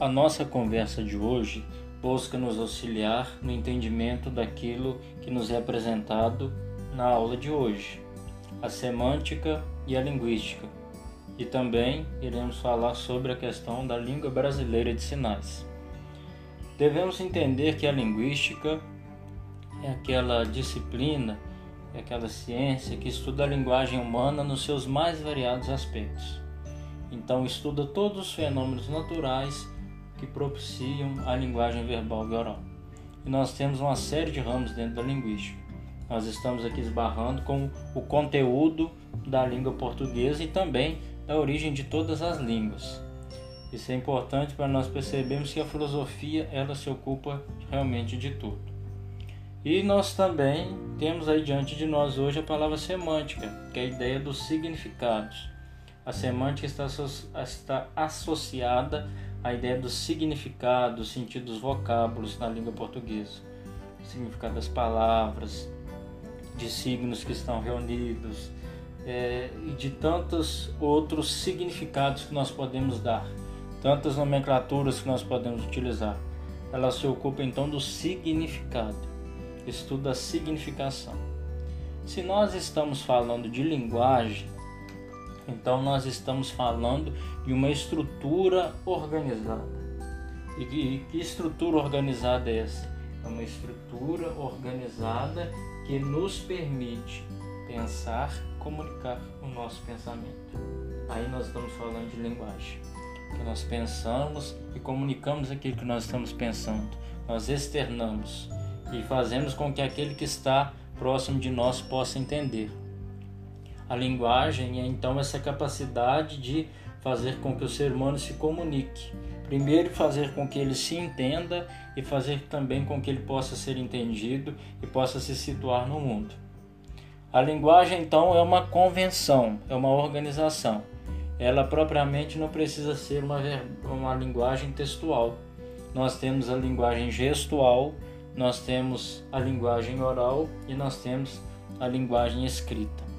a nossa conversa de hoje busca nos auxiliar no entendimento daquilo que nos é apresentado na aula de hoje, a semântica e a linguística. E também iremos falar sobre a questão da língua brasileira de sinais. Devemos entender que a linguística é aquela disciplina, é aquela ciência que estuda a linguagem humana nos seus mais variados aspectos. Então, estuda todos os fenômenos naturais que propiciam a linguagem verbal e oral. E nós temos uma série de ramos dentro da linguística. Nós estamos aqui esbarrando com o conteúdo da língua portuguesa e também da origem de todas as línguas. Isso é importante para nós percebermos que a filosofia ela se ocupa realmente de tudo. E nós também temos aí diante de nós hoje a palavra semântica, que é a ideia dos significados. A semântica está, associada a ideia do significado, dos sentidos vocábulos na língua portuguesa, o significado das palavras, de signos que estão reunidos é, e de tantos outros significados que nós podemos dar, tantas nomenclaturas que nós podemos utilizar. Ela se ocupa então do significado, estuda a significação. Se nós estamos falando de linguagem, então nós estamos falando de uma estrutura organizada. E que, que estrutura organizada é essa? É uma estrutura organizada que nos permite pensar, comunicar o nosso pensamento. Aí nós estamos falando de linguagem. Que nós pensamos e comunicamos aquilo que nós estamos pensando. Nós externamos e fazemos com que aquele que está próximo de nós possa entender. A linguagem é então essa capacidade de fazer com que o ser humano se comunique. Primeiro, fazer com que ele se entenda e fazer também com que ele possa ser entendido e possa se situar no mundo. A linguagem, então, é uma convenção, é uma organização. Ela propriamente não precisa ser uma, uma linguagem textual. Nós temos a linguagem gestual, nós temos a linguagem oral e nós temos a linguagem escrita.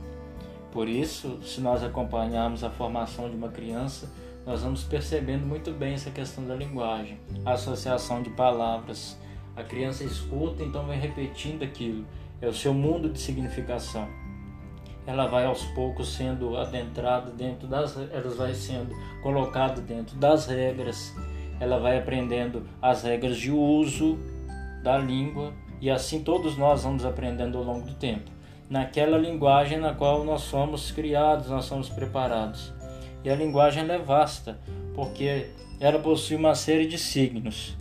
Por isso, se nós acompanharmos a formação de uma criança, nós vamos percebendo muito bem essa questão da linguagem, a associação de palavras. A criança escuta, então vai repetindo aquilo. É o seu mundo de significação. Ela vai aos poucos sendo adentrada dentro das, ela vai sendo colocada dentro das regras. Ela vai aprendendo as regras de uso da língua e assim todos nós vamos aprendendo ao longo do tempo naquela linguagem na qual nós somos criados, nós somos preparados. E a linguagem é vasta, porque ela possui uma série de signos.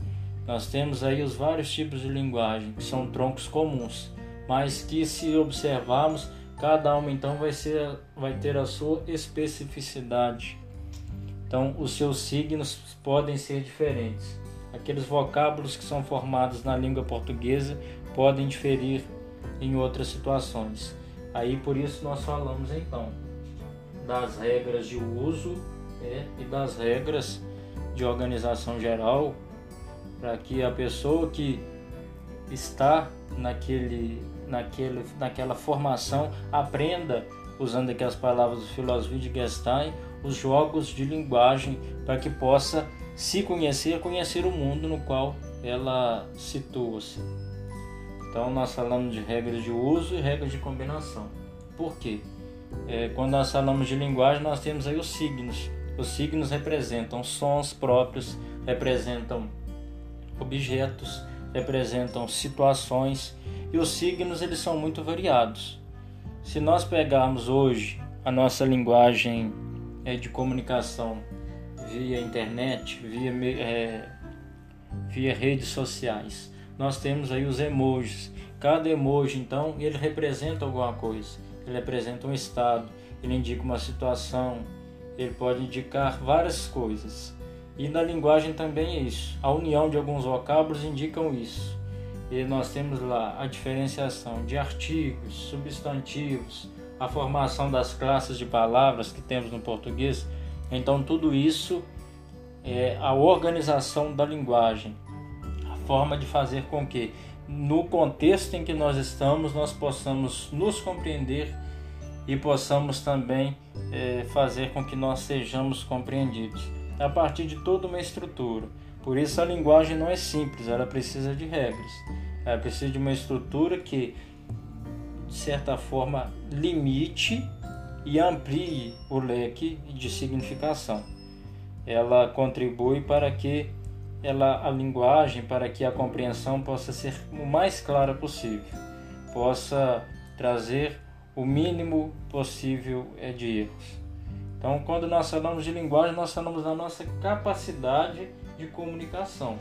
Nós temos aí os vários tipos de linguagem, que são troncos comuns, mas que se observarmos, cada uma então vai, ser, vai ter a sua especificidade. Então, os seus signos podem ser diferentes. Aqueles vocábulos que são formados na língua portuguesa podem diferir em outras situações. Aí por isso nós falamos então das regras de uso é, e das regras de organização geral para que a pessoa que está naquele, naquele, naquela formação aprenda, usando aqui as palavras do filósofo Wittgenstein, os jogos de linguagem para que possa se conhecer, conhecer o mundo no qual ela situa-se. Então nós falamos de regras de uso e regras de combinação. Por quê? É, quando nós falamos de linguagem, nós temos aí os signos. Os signos representam sons próprios, representam objetos, representam situações e os signos eles são muito variados. Se nós pegarmos hoje a nossa linguagem é, de comunicação via internet, via, é, via redes sociais, nós temos aí os emojis. Cada emoji, então, ele representa alguma coisa. Ele representa um estado, ele indica uma situação, ele pode indicar várias coisas. E na linguagem também é isso. A união de alguns vocábulos indicam isso. E nós temos lá a diferenciação de artigos, substantivos, a formação das classes de palavras que temos no português. Então tudo isso é a organização da linguagem forma de fazer com que, no contexto em que nós estamos, nós possamos nos compreender e possamos também é, fazer com que nós sejamos compreendidos a partir de toda uma estrutura. Por isso a linguagem não é simples, ela precisa de regras. Ela precisa de uma estrutura que, de certa forma, limite e amplie o leque de significação. Ela contribui para que ela, a linguagem, para que a compreensão possa ser o mais clara possível, possa trazer o mínimo possível é, de erros. Então, quando nós falamos de linguagem, nós falamos da nossa capacidade de comunicação.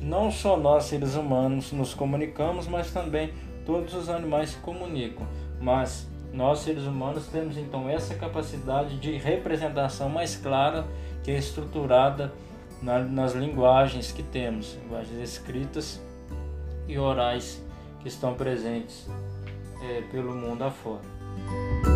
Não só nós, seres humanos, nos comunicamos, mas também todos os animais se comunicam. Mas nós, seres humanos, temos então essa capacidade de representação mais clara, que é estruturada na, nas linguagens que temos, linguagens escritas e orais que estão presentes é, pelo mundo afora.